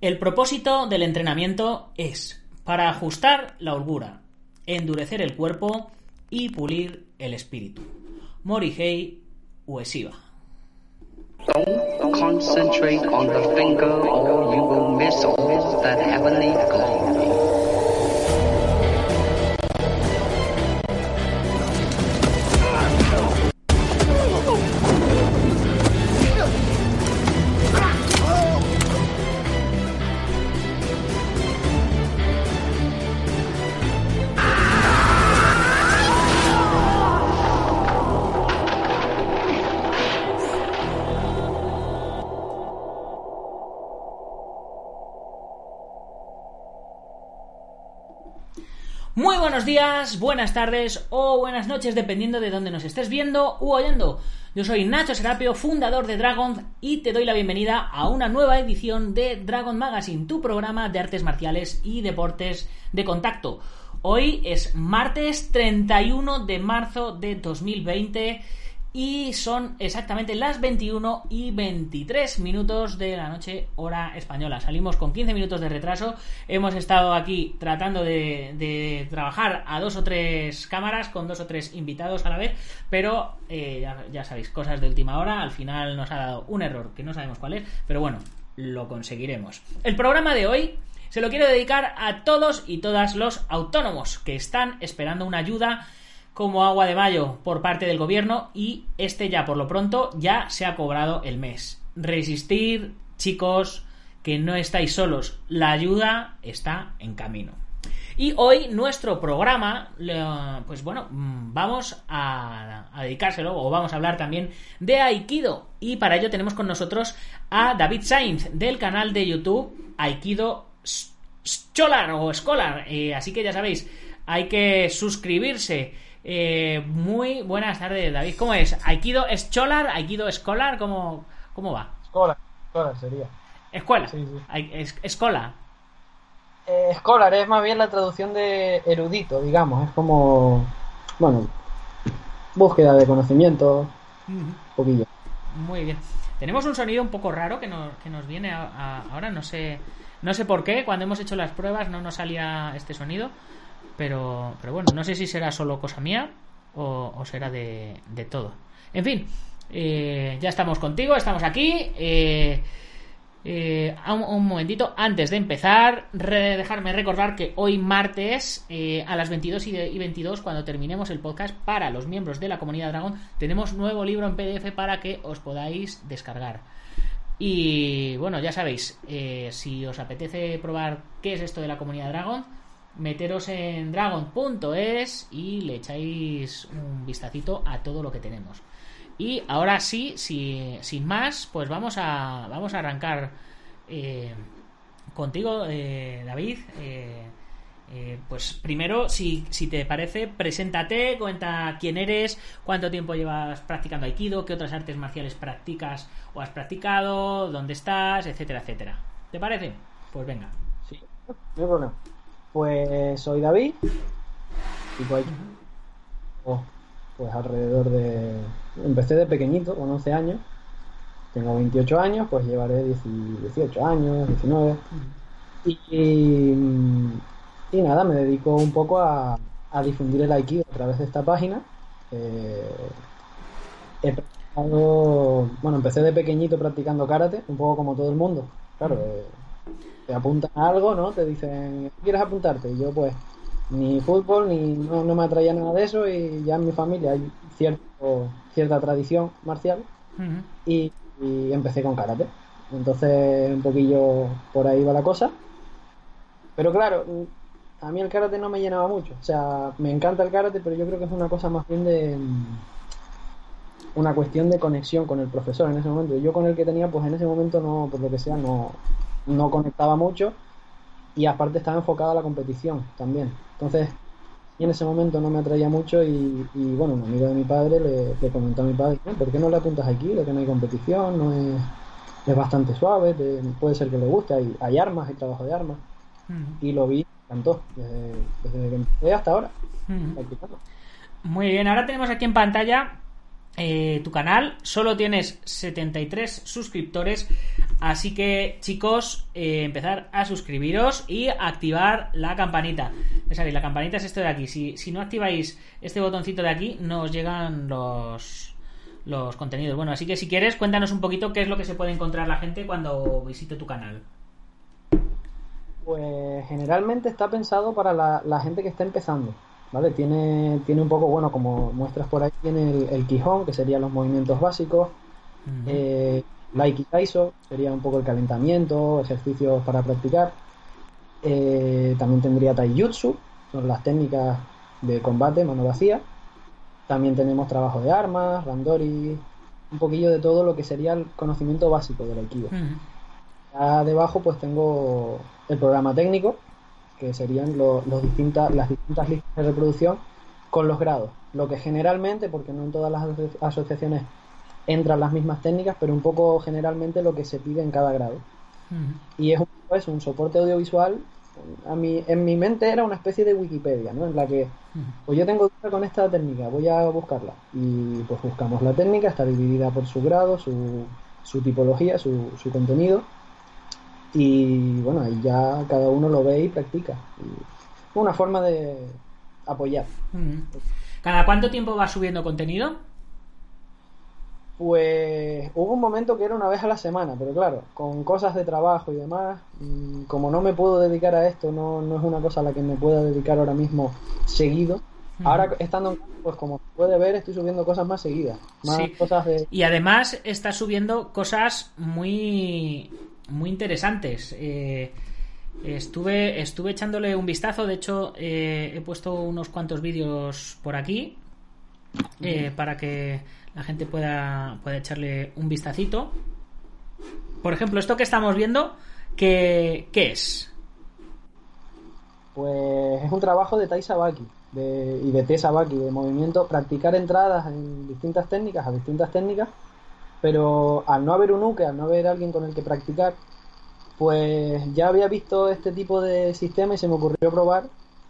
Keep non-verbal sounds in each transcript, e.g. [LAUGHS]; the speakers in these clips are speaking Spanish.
El propósito del entrenamiento es para ajustar la holgura, endurecer el cuerpo y pulir el espíritu. Morihei Ueshiba. Don't concentrate on the finger or you will miss that heavenly glory. Muy buenos días, buenas tardes o buenas noches, dependiendo de dónde nos estés viendo u oyendo. Yo soy Nacho Serapio, fundador de Dragon, y te doy la bienvenida a una nueva edición de Dragon Magazine, tu programa de artes marciales y deportes de contacto. Hoy es martes 31 de marzo de 2020 y son exactamente las 21 y 23 minutos de la noche hora española. Salimos con 15 minutos de retraso. Hemos estado aquí tratando de, trabajar a dos o tres cámaras con dos o tres invitados a la vez, pero eh, ya sabéis, cosas de última hora. Al final nos ha dado un error que no sabemos cuál es, pero bueno, lo conseguiremos. El programa de hoy se lo quiero dedicar a todos y todas los autónomos que están esperando una ayuda como agua de mayo por parte del gobierno y este ya por lo pronto ya se ha cobrado el mes. Resistir, chicos, que no estáis solos, la ayuda está en camino. Y hoy nuestro programa, pues bueno, mm, vamos a, dedicárselo o vamos a hablar también de Aikido. Y para ello tenemos con nosotros a David Sainz del canal de YouTube Aikido Scholar o Scholar. Eh, así que ya sabéis, hay que suscribirse eh, muy buenas tardes, David. ¿Cómo es? ¿Aikido Scholar? ¿Aikido Escolar? ¿Cómo, ¿Cómo va? Escolar, escolar sería. ¿Escuela? Sí, sí. ¿Escola? Eh, escolar es más bien la traducción de erudito, digamos. Es como, bueno, búsqueda de conocimiento. Un poquillo. Muy bien. Tenemos un sonido un poco raro que nos, que nos viene ahora, no sé, no sé por qué. Cuando hemos hecho las pruebas no nos salía este sonido. Pero, pero bueno, no sé si será solo cosa mía o, será de, de, todo. En fin, eh, ya estamos contigo, estamos aquí. Eh, eh, un, momentito, antes de empezar, dejarme recordar que hoy martes a las 22 y, 22, cuando terminemos el podcast para los miembros de la comunidad Dragon, tenemos nuevo libro en PDF para que os podáis descargar. Y bueno, ya sabéis, si os apetece probar qué es esto de la comunidad Dragon, meteros en dragon.es y le echáis un vistacito a todo lo que tenemos. Y ahora sí, sin más, pues vamos a, vamos a arrancar eh, contigo, eh, David. Eh, pues primero, si, si te parece, preséntate, cuenta quién eres, cuánto tiempo llevas practicando Aikido, qué otras artes marciales practicas o has practicado, dónde estás, etcétera, etcétera. ¿Te parece? Pues venga. Sí, no hay problema. Pues soy David y pues, pues alrededor de... Empecé de pequeñito, con 11 años. Tengo 28 años, pues llevaré 18 años, 19. Y, y, nada, me dedico un poco a, difundir el Aikido a través de esta página. Eh, he practicado, bueno, empecé de pequeñito practicando karate, un poco como todo el mundo. Claro, eh, te apuntan a algo, ¿no? Te dicen, ¿quieres apuntarte? Y yo pues ni fútbol, ni no, me atraía nada de eso y ya en mi familia hay cierto, cierta tradición marcial y, empecé con karate. Entonces un poquillo por ahí va la cosa. Pero claro, a mí el karate no me llenaba mucho. O sea, me encanta el karate, pero yo creo que es una cosa más bien de una cuestión de conexión con el profesor en ese momento. Yo con el que tenía, pues en ese momento no, por lo que sea, no, no conectaba mucho y aparte estaba enfocado a la competición también. Entonces, y en ese momento no me atraía mucho y, y, bueno, un amigo de mi padre le, le comentó a mi padre, "Eh, ¿por qué no le apuntas aquí? De que no hay competición, no es, es bastante suave, te- puede ser que le guste, hay, hay armas, hay trabajo de armas. Y lo vi, me encantó, desde, desde que empecé hasta ahora. Muy bien, ahora tenemos aquí en pantalla eh, tu canal. Solo tienes 73 suscriptores. Así que, chicos, eh, empezar a suscribiros y activar la campanita. Ya sabéis, la campanita es esto de aquí. Si, si no activáis este botoncito de aquí, no os llegan los, los contenidos. Bueno, así que si quieres, cuéntanos un poquito qué es lo que se puede encontrar la gente cuando visite tu canal. Pues generalmente está pensado para la, la gente que está empezando, ¿vale? Tiene, tiene un poco, bueno, como muestras por ahí, tiene el, el Quijón, que serían los movimientos básicos, eh, la Aikitaiso, sería un poco el calentamiento, ejercicios para practicar. Eh, también tendría Taijutsu, son las técnicas de combate, mano vacía. También tenemos trabajo de armas, randori, un poquillo de todo lo que sería el conocimiento básico del Aikido. Ya debajo pues tengo el programa técnico, que serían lo- los distintas, las distintas listas de reproducción con los grados. Lo que generalmente, porque no en todas las aso- asociaciones entran las mismas técnicas, pero un poco generalmente lo que se pide en cada grado. Y es un, eso, un soporte audiovisual. A mí, en mi mente era una especie de Wikipedia, ¿no? En la que, pues yo tengo duda con esta técnica, voy a buscarla. Y pues buscamos la técnica, está dividida por su grado, su, su tipología, su, su contenido. Y bueno, ahí ya cada uno lo ve y practica. Y una forma de apoyar. ¿Cada cuánto tiempo vas subiendo contenido? Pues hubo un momento que era una vez a la semana, pero claro, con cosas de trabajo y demás, mm, como no me puedo dedicar a esto, no, no es una cosa a la que me pueda dedicar ahora mismo seguido. Ahora estando pues como puede ver, estoy subiendo cosas más seguidas, más Sí. cosas de... Y además estás subiendo cosas muy, muy interesantes. Eh, estuve, estuve echándole un vistazo, de hecho eh, he puesto unos cuantos vídeos por aquí eh, para que la gente pueda, pueda echarle un vistacito. Por ejemplo, esto que estamos viendo, ¿qué, qué es? Pues es un trabajo de Tai Sabaki de, y de Te Sabaki, de movimiento, practicar entradas en distintas técnicas, a distintas técnicas, pero al no haber un uke, al no haber alguien con el que practicar, pues ya había visto este tipo de sistema y se me ocurrió probar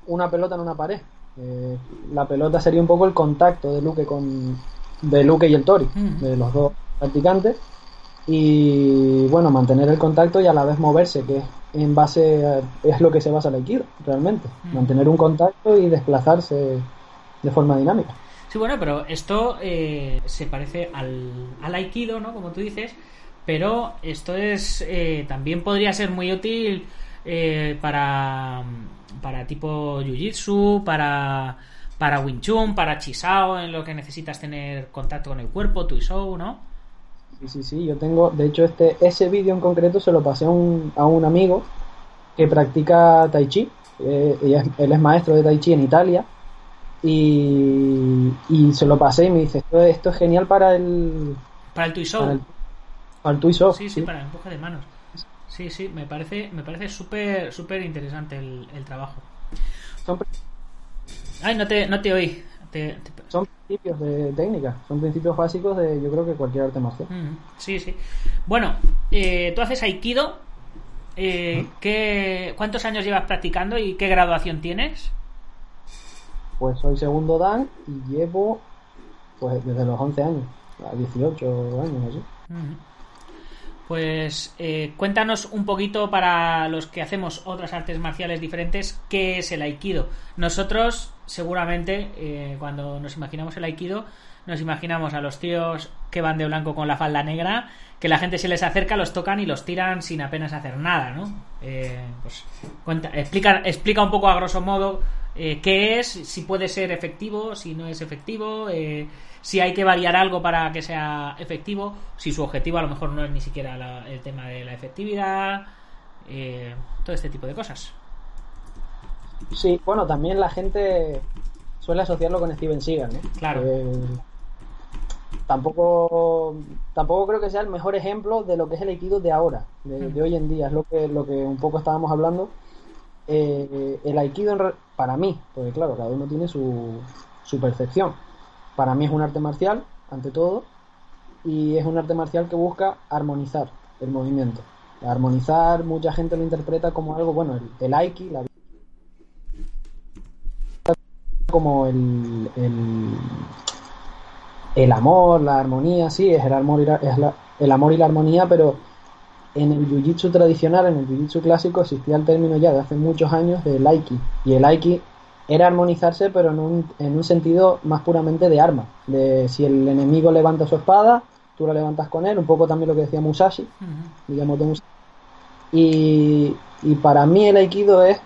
una pelota en una pared. Eh, la pelota sería un poco el contacto de Luke con de Luke y el Tori, de los dos practicantes. Y bueno, mantener el contacto y a la vez moverse, que en base a- es lo que se basa el Aikido, realmente. Mantener un contacto y desplazarse de forma dinámica. Sí, bueno, pero esto eh, se parece al, al Aikido, ¿no? Como tú dices, pero esto es eh, también podría ser muy útil eh, para, para tipo Jiu-Jitsu, para, para Wing Chun, para Chisao, en lo que necesitas tener contacto con el cuerpo, Tuisou, ¿no? Sí, sí, sí, yo tengo, de hecho, este, ese vídeo en concreto se lo pasé a un, a un amigo que practica Tai Chi. Eh, ella él es maestro de Tai Chi en Italia. Y, y se lo pasé y me dice, esto, es- esto es genial para el, Para el Tuisou. para el, para el Off, Sí, sí, para el empuje de manos. Sí, sí, me parece, me parece súper, súper interesante el, el trabajo. Son, Ay, no te, no te oí. Te- te- son principios de técnica, son principios básicos de yo creo que cualquier arte marcial. Mm, Sí, sí. Bueno, eh, tú haces Aikido. Eh, ¿qué, ¿Cuántos años llevas practicando y qué graduación tienes? Pues soy segundo Dan y llevo pues desde los 11 años, a 18 años así. Mm. Pues eh, cuéntanos un poquito para los que hacemos otras artes marciales diferentes, ¿qué es el Aikido? Nosotros, seguramente, eh, cuando nos imaginamos el Aikido, nos imaginamos a los tíos que van de blanco con la falda negra, que la gente se les acerca, los tocan y los tiran sin apenas hacer nada, ¿no? Eh, pues cuenta, explica, explica un poco a grosso modo eh, qué es, si puede ser efectivo, si no es efectivo, eh, si hay que variar algo para que sea efectivo, si su objetivo a lo mejor no es ni siquiera la- el tema de la efectividad, eh, todo este tipo de cosas. Sí, bueno, también la gente suele asociarlo con Steven Seagal, ¿no? Claro. Eh, tampoco, tampoco creo que sea el mejor ejemplo de lo que es el Aikido de ahora, de, Mm. de hoy en día. Es lo que, lo que un poco estábamos hablando. eh, el aikido en re- para mí, porque claro, cada uno tiene su, su percepción. Para mí es un arte marcial, ante todo, y es un arte marcial que busca armonizar el movimiento. Armonizar, mucha gente lo interpreta como algo, bueno, el, el aiki, la como el, el, el amor, la armonía, sí, es el amor y la, es la- el amor y la armonía, pero en el jiu-jitsu tradicional, en el jiu-jitsu clásico, existía el término ya de hace muchos años del aiki. Y el aiki era armonizarse, pero en un, en un sentido más puramente de arma. De si el enemigo levanta su espada, tú la levantas con él, un poco también lo que decía Musashi, digamos de Musashi. Y, y para mí el aikido es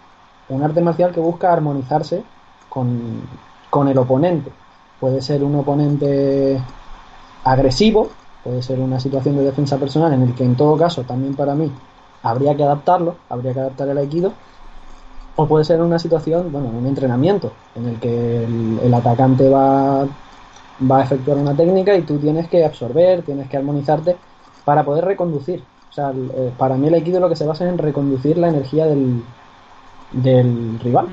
un arte marcial que busca armonizarse con, con el oponente. Puede ser un oponente agresivo, puede ser una situación de defensa personal en el que en todo caso también para mí habría que adaptarlo, habría que adaptar el aikido, o puede ser una situación, bueno, un entrenamiento en el que el, atacante va, va a efectuar una técnica y tú tienes que absorber, tienes que armonizarte para poder reconducir. O sea, eh, para mí el aikido lo que se basa es en reconducir la energía del, del rival.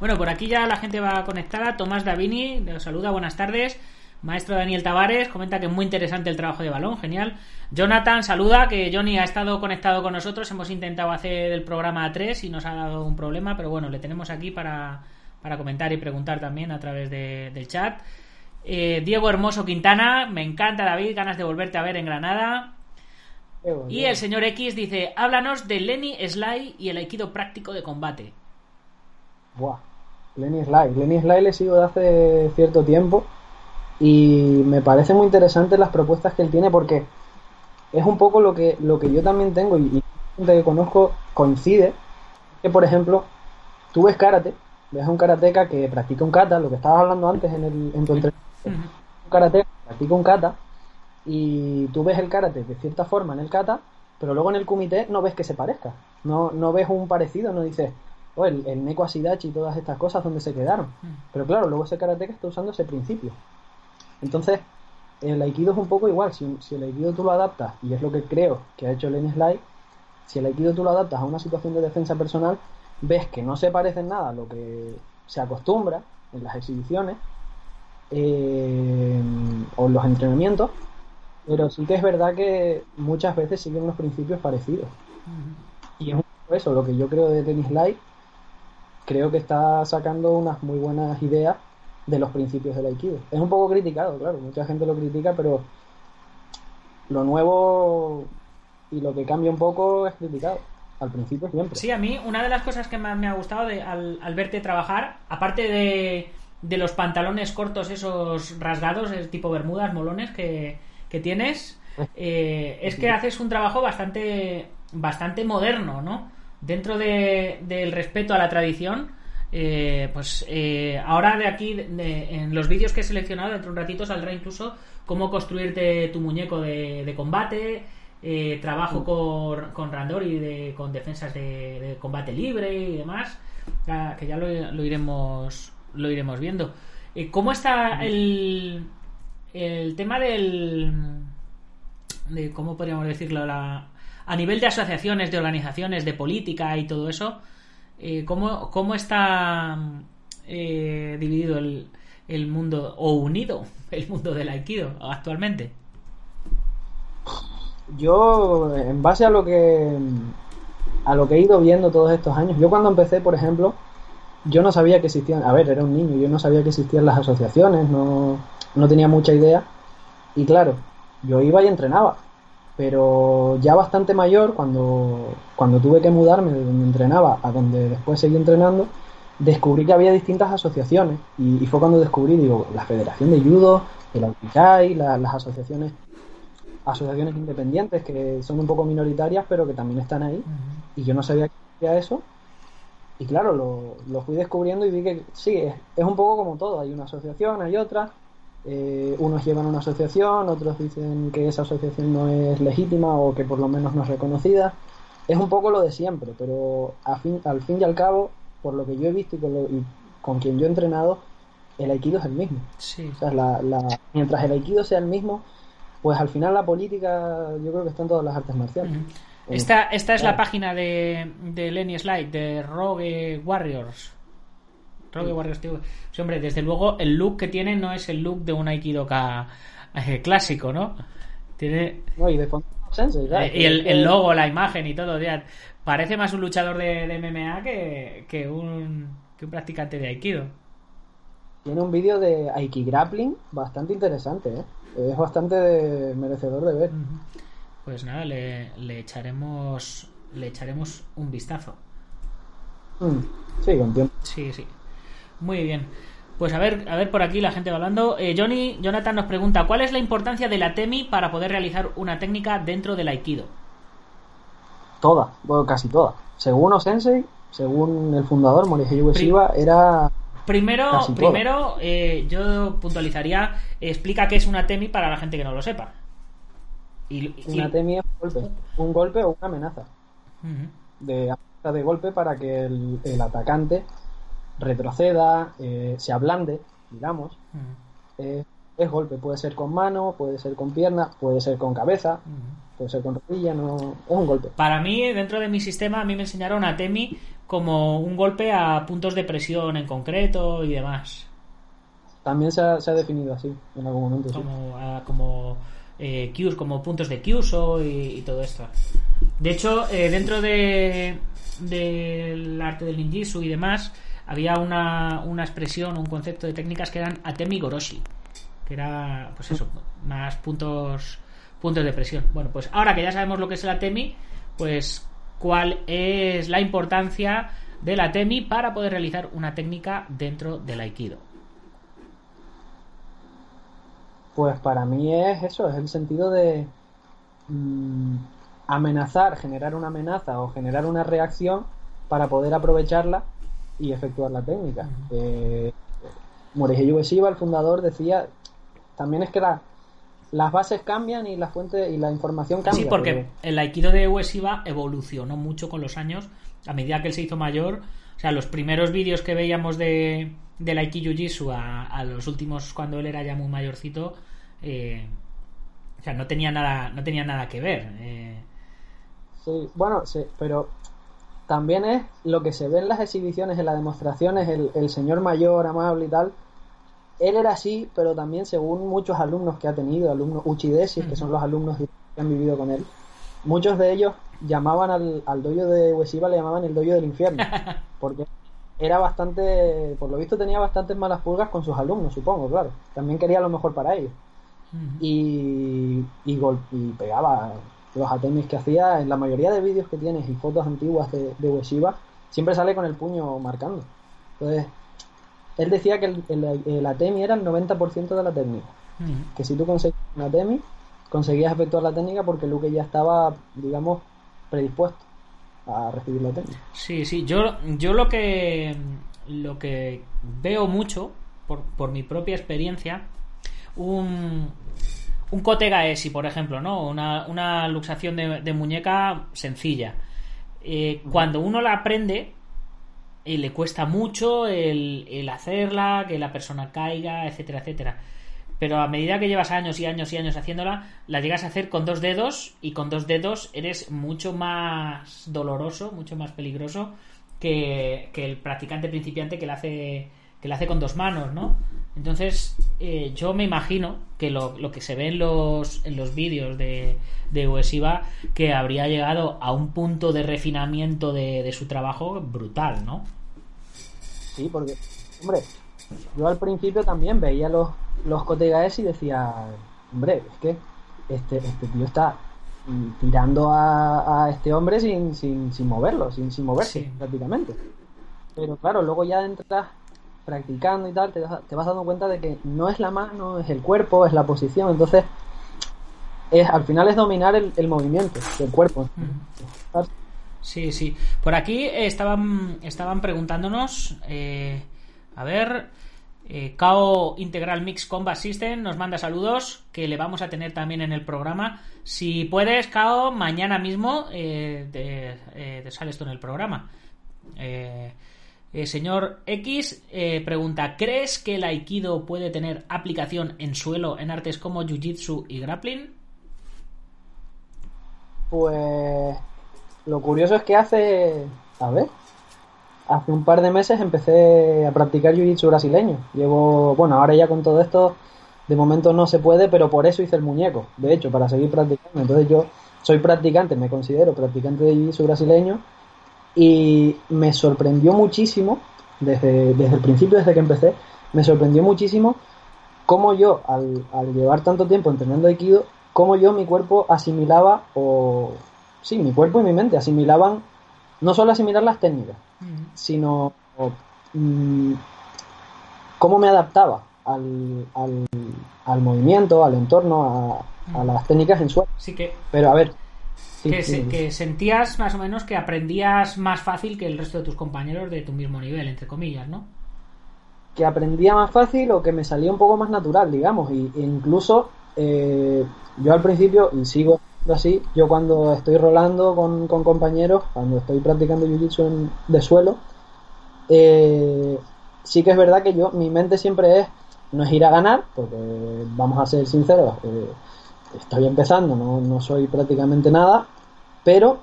Bueno, por aquí ya la gente va conectada. Tomás Davini nos saluda, buenas tardes. Maestro Daniel Tavares comenta que es muy interesante el trabajo de balón, genial. Jonathan saluda, que Johnny ha estado conectado con nosotros. Hemos intentado hacer el programa a tres y nos ha dado un problema, pero bueno, le tenemos aquí para, para comentar y preguntar también a través de- del chat. Eh, Diego Hermoso Quintana, me encanta David, ganas de volverte a ver en Granada. Y el señor X dice, háblanos de Lenny Sly y el aikido práctico de combate. Buah. Lenny Sly. Lenny Sly le sigo de hace cierto tiempo y me parece muy interesante las propuestas que él tiene porque es un poco lo que, lo que yo también tengo y, y gente que conozco coincide que por ejemplo tú ves karate, ves a un karateca que practica un kata, lo que estabas hablando antes en, el, en tu entrevista, un karateca que practica un kata y tú ves el karate de cierta forma en el kata, pero luego en el kumite no ves que se parezca, no, no ves un parecido, no dices, oh, el, el neko asidachi y todas estas cosas donde se quedaron. Pero claro, luego ese karateka está usando ese principio. Entonces, el aikido es un poco igual, si, si el aikido tú lo adaptas, y es lo que creo que ha hecho Lenny Sly, si el aikido tú lo adaptas a una situación de defensa personal, ves que no se parece en nada a lo que se acostumbra en las exhibiciones eh, o en los entrenamientos, pero sí que es verdad que muchas veces siguen unos principios parecidos. Y es un poco eso, lo que yo creo de Tennis Live, creo que está sacando unas muy buenas ideas de los principios del Aikido. Es un poco criticado, claro, mucha gente lo critica, pero lo nuevo y lo que cambia un poco es criticado. Al principio siempre. Sí, a mí una de las cosas que más me ha gustado de, al, al verte trabajar, aparte de, de los pantalones cortos esos rasgados, el tipo bermudas, molones que, que tienes, [LAUGHS] eh, es que haces un trabajo bastante, bastante moderno, ¿no? Dentro de- del respeto a la tradición. eh, pues eh, ahora de aquí, de- en los vídeos que he seleccionado, dentro de un ratito saldrá incluso cómo construirte tu muñeco de, de combate, eh, trabajo con, con Randori de, con defensas de, combate libre y demás, que ya lo, lo iremos lo iremos viendo. ¿Cómo está el, el tema del de cómo podríamos decirlo la, a nivel de asociaciones, de organizaciones, de política y todo eso? eh, ¿cómo, cómo está eh, dividido el, el mundo o unido [LAUGHS] el mundo del aikido actualmente? Yo, en base a lo que a lo que he ido viendo todos estos años, yo cuando empecé, por ejemplo, yo no sabía que existían, a ver, era un niño, yo no sabía que existían las asociaciones, no, no tenía mucha idea. Y claro, yo iba y entrenaba, pero ya bastante mayor, cuando, cuando tuve que mudarme de donde entrenaba a donde después seguí entrenando, descubrí que había distintas asociaciones. Y, y fue cuando descubrí, digo, la Federación de Judo, el Auticai, la- las asociaciones asociaciones independientes que son un poco minoritarias pero que también están ahí. Y yo no sabía que existía eso. Y claro lo, lo fui descubriendo y vi que sí es, es un poco como todo. Hay una asociación hay otra eh, unos llevan una asociación otros dicen que esa asociación no es legítima o que por lo menos no es reconocida es un poco lo de siempre pero a fin, al fin y al cabo por lo que yo he visto y con, lo- y con quien yo he entrenado el aikido es el mismo Sí. o sea, la, la- mientras el aikido sea el mismo, pues al final la política yo creo que está en todas las artes marciales. Esta, esta es la página de, de Lenny Slide, de Rogue Warriors. Tío. Sí, hombre, desde luego el look que tiene no es el look de un Aikidoka eh, clásico, ¿no? Tiene... No, y de fondo Sensei, ¿sabes? Eh, y el, logo, la imagen y todo, ya, parece más un luchador de, de MMA que, que, un, que un practicante de Aikido. Tiene un vídeo de Aiki Grappling bastante interesante, ¿eh? Es bastante merecedor de ver. Pues nada, le, le echaremos le echaremos un vistazo. Mm, Sí, con tiempo. Sí, sí. Muy bien. Pues a ver, a ver por aquí la gente va hablando. Eh, Johnny, Jonathan nos pregunta, ¿cuál es la importancia de la TEMI para poder realizar una técnica dentro del Aikido? Toda, bueno, casi toda. Según Osensei, según el fundador, Morihei Ueshiba, era Primero, Casi primero eh, yo puntualizaría, explica qué es una TEMI para la gente que no lo sepa. Y, y- una temi es un golpe. Un golpe o una amenaza. De amenaza de golpe para que el, el atacante retroceda, eh, se ablande, digamos. Eh, es golpe, puede ser con mano, puede ser con pierna, puede ser con cabeza, puede ser con rodilla, no es un golpe. Para mí, dentro de mi sistema, a mí me enseñaron a Temi como un golpe a puntos de presión en concreto y demás. También se ha, se ha definido así en algún momento. sí. Como, a- como eh, Kyus, como puntos de Kyuso y, y todo esto. De hecho, eh, dentro de del arte del ninjitsu y demás, había una, una expresión, un concepto de técnicas que eran Atemi Goroshi, que era, pues eso, más puntos puntos de presión. Bueno, pues ahora que ya sabemos lo que es el Atemi, pues cuál es la importancia del Atemi para poder realizar una técnica dentro del Aikido. Pues para mí es eso, es el sentido de mm, amenazar, generar una amenaza o generar una reacción para poder aprovecharla y efectuar la técnica. Eh, Morihei Ueshiba, el fundador, decía también es que la- las bases cambian y la fuente y la información cambia. Sí, porque el aikido de Ueshiba evolucionó mucho con los años, a medida que él se hizo mayor. O sea, los primeros vídeos que veíamos de, del Aikido Jitsu a, a los últimos cuando él era ya muy mayorcito, eh, o sea, no tenía nada, no tenía nada que ver. eh. Sí, bueno, sí, pero también es lo que se ve en las exhibiciones, en las demostraciones, el, el señor mayor, amable y tal. Él era así, pero también según muchos alumnos que ha tenido, alumnos uchidesis, que son los alumnos que han vivido con él, muchos de ellos llamaban al, al dojo de Ueshiba, le llamaban el dojo del infierno, [LAUGHS] porque era bastante, por lo visto tenía bastantes malas pulgas con sus alumnos, supongo, claro. También quería lo mejor para ellos y, y, gol- y pegaba los atemis que hacía en la mayoría de vídeos que tienes y fotos antiguas de, de Ueshiba siempre sale con el puño marcando. Entonces él decía que el, el, el atemi era el 90% de la técnica. Que si tú conseguías un atemi conseguías efectuar la técnica porque Luke ya estaba digamos predispuesto a recibir la técnica. Sí, sí, yo, yo lo que lo que veo mucho, por, por mi propia experiencia, un, un Kotega Esi, por ejemplo, ¿no? Una, una luxación de, de muñeca sencilla. Eh, cuando uno la aprende, eh, le cuesta mucho el, el hacerla, que la persona caiga, etcétera, etcétera. Pero a medida que llevas años y años y años haciéndola, la llegas a hacer con dos dedos y con dos dedos eres mucho más doloroso, mucho más peligroso que, que el practicante principiante que la hace que la hace con dos manos, ¿no? Entonces, eh, yo me imagino que lo, lo que se ve en los, en los vídeos de, de Ueshiba, que habría llegado a un punto de refinamiento de, de su trabajo brutal, ¿no? Sí, porque, hombre, yo al principio también veía los, los Kotegaes y decía, hombre, es que este, este tío está tirando a, a este hombre sin, sin, sin moverlo, sin, sin moverse Sí. prácticamente. Pero claro, luego ya entras practicando y tal, te, vas dando cuenta de que no es la mano, es el cuerpo, es la posición, entonces es, al final es dominar el, movimiento del cuerpo. Sí, sí. Por aquí estaban, estaban preguntándonos, eh, a ver, eh, Integral Mix Combat System nos manda saludos, que le vamos a tener también en el programa. Si puedes, KO, mañana mismo eh, te, eh, te sales tú en el programa. Eh, eh, señor X eh, pregunta, ¿crees que el Aikido puede tener aplicación en suelo en artes como Jiu-Jitsu y Grappling? Pues lo curioso es que hace, a ver, hace un par de meses empecé a practicar jiu-jitsu brasileño. Llevo, bueno, ahora ya con todo esto, de momento no se puede, pero por eso hice el muñeco, de hecho, para seguir practicando. Entonces yo soy practicante, me considero practicante de jiu-jitsu brasileño y me sorprendió muchísimo, desde, desde el principio, desde que empecé, me sorprendió muchísimo cómo yo, al, al llevar tanto tiempo entrenando Aikido, cómo yo, mi cuerpo asimilaba, o sí, mi cuerpo y mi mente asimilaban, no solo asimilar las técnicas, sino mm, cómo me adaptaba al, al, al movimiento, al entorno, a, a las técnicas en suelo. Sí que, Pero a ver, sí, que, sí, se- que sentías más o menos que aprendías más fácil que el resto de tus compañeros de tu mismo nivel, entre comillas, ¿no? que aprendía más fácil o que me salía un poco más natural, digamos, y, e incluso eh, yo al principio, y sigo así, yo cuando estoy rolando con, con compañeros, cuando estoy practicando jiu-jitsu en- de suelo, eh, sí que es verdad que yo, mi mente siempre es, no es ir a ganar, porque vamos a ser sinceros, eh, estoy empezando, no, no soy prácticamente nada, pero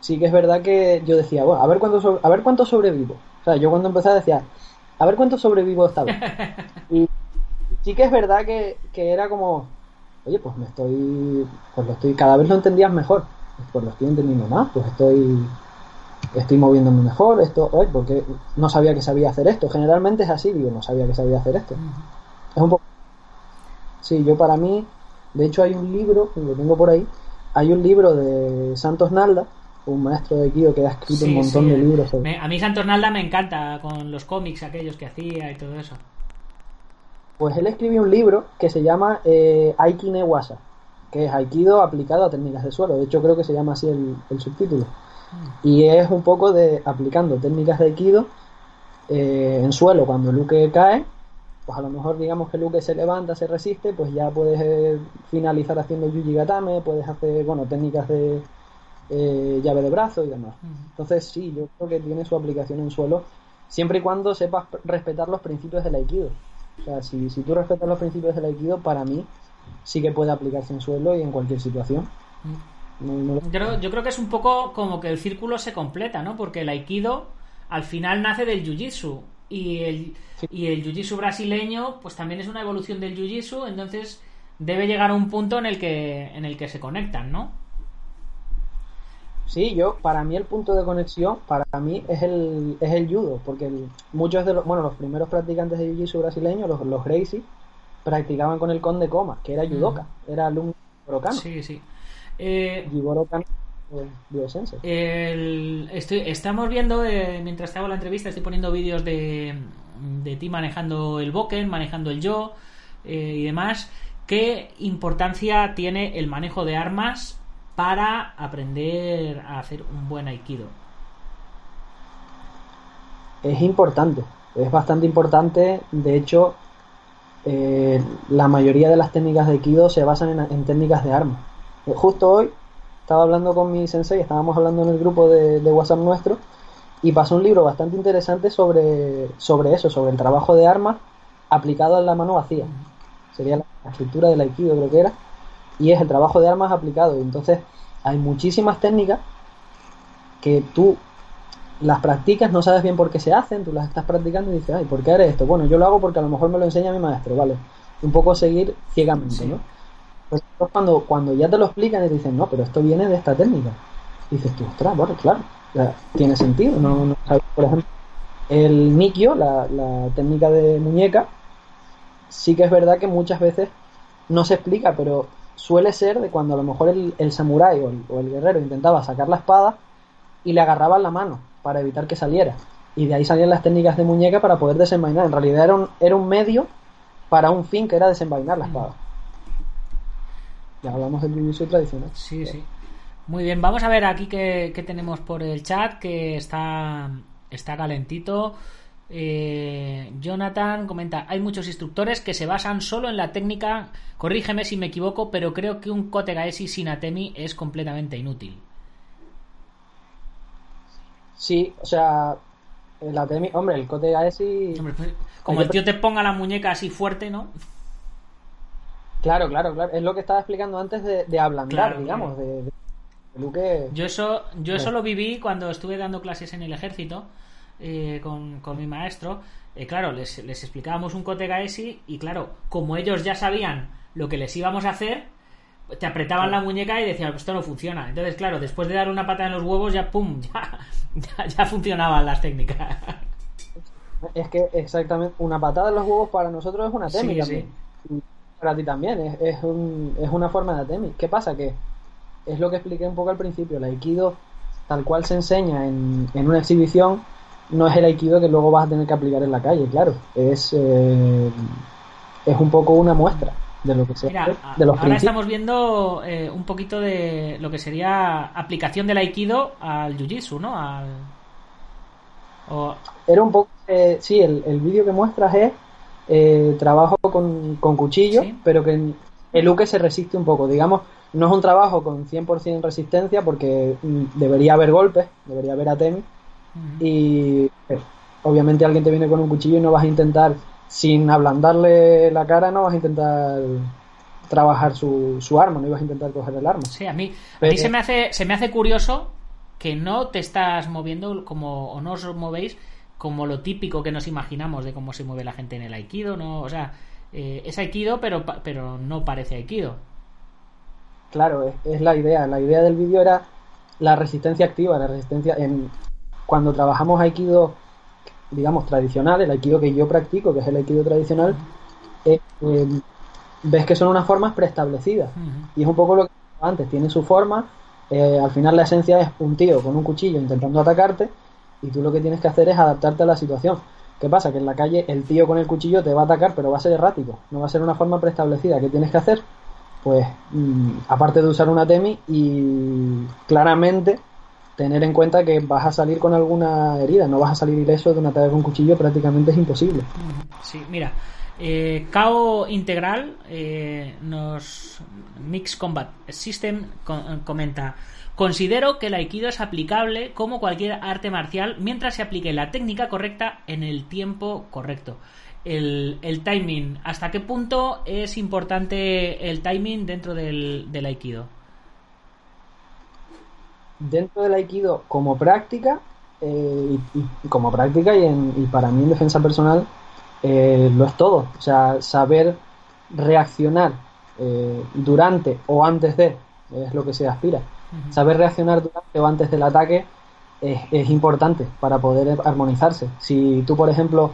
sí que es verdad que yo decía, bueno, a ver cuánto, sobre- a ver cuánto sobrevivo. O sea, yo cuando empecé decía, a ver cuánto sobrevivo esta vez. [LAUGHS] Y sí que es verdad que, que era como, oye, pues me estoy, pues lo estoy, cada vez lo entendías mejor, pues lo estoy entendiendo más, pues estoy, estoy moviéndome mejor, esto, oye, porque no sabía que sabía hacer esto. Generalmente es así, digo, no sabía que sabía hacer esto. Es un poco, sí, yo para mí, de hecho hay un libro, lo tengo por ahí, hay un libro de Santos Nalda, un maestro de Kido que ha escrito un montón sí. de libros sobre Me- a mí Santos Nalda me encanta con los cómics aquellos que hacía y todo eso. Pues él escribió un libro que se llama eh, Aikine Wasa, que es Aikido aplicado a técnicas de suelo. De hecho, creo que se llama así el, el subtítulo. Y es un poco de aplicando técnicas de Aikido eh, en suelo. Cuando el uke cae, pues a lo mejor digamos que el uke se levanta, se resiste, pues ya puedes eh, finalizar haciendo Yuji Gatame, puedes hacer, bueno, técnicas de eh, llave de brazo y demás. Entonces, sí, yo creo que tiene su aplicación en suelo, siempre y cuando sepas respetar los principios del Aikido. O sea, si, si tú respetas los principios del Aikido, para mí sí que puede aplicarse en suelo y en cualquier situación. No- no lo- Yo creo, yo creo que es un poco como que el círculo se completa, ¿no? Porque el Aikido al final nace del Jiu-Jitsu y el, Sí. y el Jiu-Jitsu brasileño pues también es una evolución del Jiu-Jitsu, entonces debe llegar a un punto en el que en el que se conectan, ¿no? Sí, yo, para mí el punto de conexión, para mí es el, es el judo, porque el- muchos de los, bueno, los primeros practicantes de jiu-jitsu brasileños, los, los Gracie, practicaban con el conde Coma, que era judoka, era alumno de. Sí, sí. Eh, El- estoy, estamos viendo, eh, mientras te hago la entrevista, estoy poniendo vídeos de, de ti manejando el Boken, manejando el Yo eh, y demás. ¿Qué importancia tiene el manejo de armas para aprender a hacer un buen Aikido? Es importante, es bastante importante. De hecho, eh, la mayoría de las técnicas de Aikido se basan en, en técnicas de armas. Justo hoy estaba hablando con mi sensei, estábamos hablando en el grupo de, de WhatsApp nuestro, y pasó un libro bastante interesante sobre, sobre eso, sobre el trabajo de armas aplicado a la mano vacía. Sería la, estructura del Aikido, creo que era. Y es el trabajo de armas aplicado. Entonces hay muchísimas técnicas que tú las practicas, no sabes bien por qué se hacen, tú las estás practicando y dices, ay, ¿por qué haré esto? Bueno, yo lo hago porque a lo mejor me lo enseña mi maestro, ¿vale? Un poco seguir ciegamente, Sí. ¿no? Cuando, ya te lo explican y te dicen, no, pero esto viene de esta técnica. Y dices tú, ostras, bueno, claro, tiene sentido, no, no por ejemplo, el Nikyo, la, la técnica de muñeca, sí que es verdad que muchas veces no se explica, pero suele ser de cuando a lo mejor el, el samurái o el, o el guerrero intentaba sacar la espada y le agarraban la mano para evitar que saliera. Y de ahí salían las técnicas de muñeca para poder desenvainar. En realidad era un, era un medio para un fin que era desenvainar la espada. Ya hablamos del jiu-jitsu tradicional. Sí, sí. Muy bien, vamos a ver aquí qué, qué tenemos por el chat, que está, está calentito. Eh, Jonathan comenta, hay muchos instructores que se basan solo en la técnica, corrígeme si me equivoco, pero creo que un Kote Gaeshi sin Atemi es completamente inútil. Sí, o sea, el Atemi, hombre, el Kote Gaeshi... Hombre, pues, Como el tío te ponga la muñeca así fuerte, ¿no? Claro, claro, claro. Es lo que estaba explicando antes de, de ablandar, Claro, digamos, claro. de. Yo eso, yo eso lo viví cuando estuve dando clases en el ejército eh, con, con mi maestro. Eh, claro, les, les explicábamos un Kote Gaeshi y claro, como ellos ya sabían lo que les íbamos a hacer, te apretaban la muñeca y decían, esto no funciona. Entonces, claro, después de dar una pata en los huevos, ya pum, [LAUGHS] ya, ya, ya funcionaban las técnicas. Es que exactamente, una patada en los huevos para nosotros es una Sí, técnica. sí. Y Para ti también, es, es, un- es una forma de atemi. ¿Qué pasa? Que es lo que expliqué un poco al principio. El aikido, tal cual se enseña en, en una exhibición, no es el aikido que luego vas a tener que aplicar en la calle, claro. Es, eh, es un poco una muestra de lo que se Mira, de los ahora principios. estamos viendo eh, un poquito de lo que sería aplicación del Aikido al Jiu-Jitsu, ¿no? Al... o- Era un poco, eh, sí, el, el vídeo que muestras es eh, trabajo con, con cuchillo, Sí. pero que el uke se resiste un poco. Digamos, no es un trabajo con 100% resistencia porque mm, debería haber golpes, debería haber atemi. Y eh, obviamente alguien te viene con un cuchillo y no vas a intentar, sin ablandarle la cara, no vas a intentar trabajar su, su arma, no ibas a intentar coger el arma. Sí, a mí, a mí se, me hace, se me hace curioso que no te estás moviendo como, o no os movéis como lo típico que nos imaginamos de cómo se mueve la gente en el Aikido, ¿no? O sea, eh, es Aikido, pero, pero no parece Aikido. Claro, es, es la idea. La idea del vídeo era la resistencia activa, la resistencia en cuando trabajamos aikido, digamos tradicional, el aikido que yo practico, que es el aikido tradicional, eh, eh, ves que son unas formas preestablecidas y es un poco lo que antes tiene su forma. eh, al final la esencia es un tío con un cuchillo intentando atacarte y tú lo que tienes que hacer es adaptarte a la situación. ¿Qué pasa? Que en la calle el tío con el cuchillo te va a atacar, pero va a ser errático, no va a ser una forma preestablecida. ¿Qué tienes que hacer? Pues, mm, aparte de usar una temi y claramente tener en cuenta que vas a salir con alguna herida, no vas a salir ileso de un ataque con cuchillo, prácticamente es imposible. Sí, mira, eh, KO Integral eh, nos Mix Combat System co- comenta Considero que el Aikido es aplicable como cualquier arte marcial mientras se aplique la técnica correcta en el tiempo correcto. El, timing, ¿hasta qué punto es importante el timing dentro del, Aikido? dentro del aikido como práctica eh, y, y como práctica y, en- y para mí en defensa personal eh, lo es todo o sea saber reaccionar eh, durante o antes de es lo que se aspira saber reaccionar durante o antes del ataque es, es importante para poder armonizarse. Si tú por ejemplo